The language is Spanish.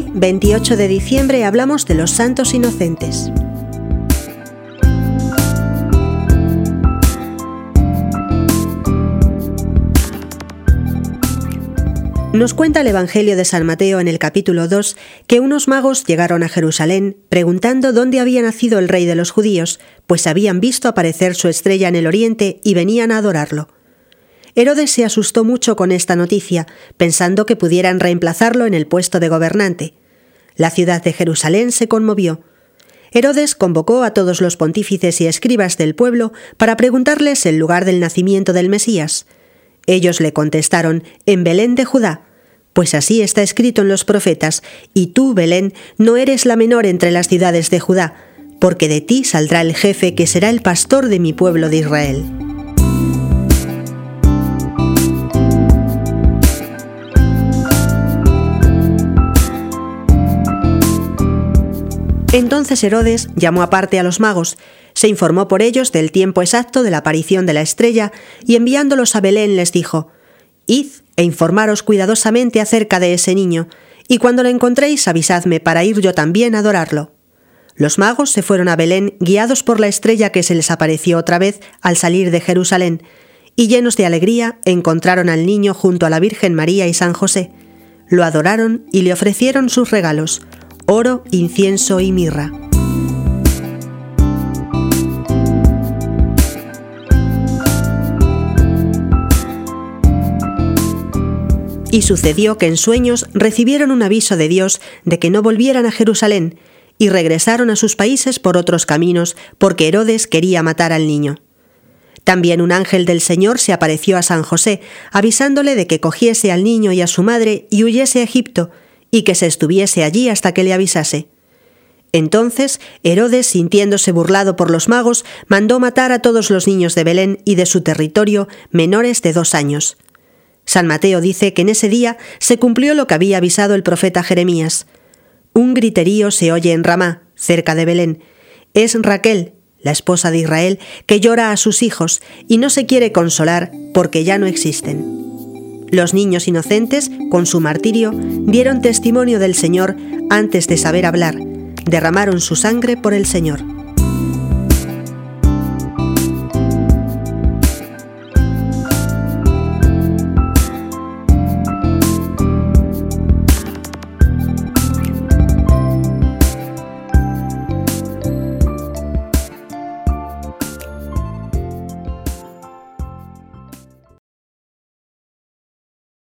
28 de diciembre hablamos de los santos inocentes. Nos cuenta el Evangelio de San Mateo en el capítulo 2 que unos magos llegaron a Jerusalén preguntando dónde había nacido el rey de los judíos, pues habían visto aparecer su estrella en el oriente y venían a adorarlo. Herodes se asustó mucho con esta noticia, pensando que pudieran reemplazarlo en el puesto de gobernante. La ciudad de Jerusalén se conmovió. Herodes convocó a todos los pontífices y escribas del pueblo para preguntarles el lugar del nacimiento del Mesías. Ellos le contestaron, en Belén de Judá, pues así está escrito en los profetas, y tú, Belén, no eres la menor entre las ciudades de Judá, porque de ti saldrá el jefe que será el pastor de mi pueblo de Israel. Entonces Herodes llamó aparte a los magos, se informó por ellos del tiempo exacto de la aparición de la estrella y enviándolos a Belén les dijo, Id e informaros cuidadosamente acerca de ese niño, y cuando lo encontréis avisadme para ir yo también a adorarlo. Los magos se fueron a Belén guiados por la estrella que se les apareció otra vez al salir de Jerusalén, y llenos de alegría encontraron al niño junto a la Virgen María y San José. Lo adoraron y le ofrecieron sus regalos, oro, incienso y mirra. Y sucedió que en sueños recibieron un aviso de Dios de que no volvieran a Jerusalén, y regresaron a sus países por otros caminos, porque Herodes quería matar al niño. También un ángel del Señor se apareció a San José, avisándole de que cogiese al niño y a su madre y huyese a Egipto, y que se estuviese allí hasta que le avisase. Entonces Herodes, sintiéndose burlado por los magos, mandó matar a todos los niños de Belén y de su territorio menores de dos años. San Mateo dice que en ese día se cumplió lo que había avisado el profeta Jeremías. Un griterío se oye en Ramá, cerca de Belén. Es Raquel, la esposa de Israel, que llora a sus hijos y no se quiere consolar porque ya no existen. Los niños inocentes, con su martirio, dieron testimonio del Señor antes de saber hablar, derramaron su sangre por el Señor.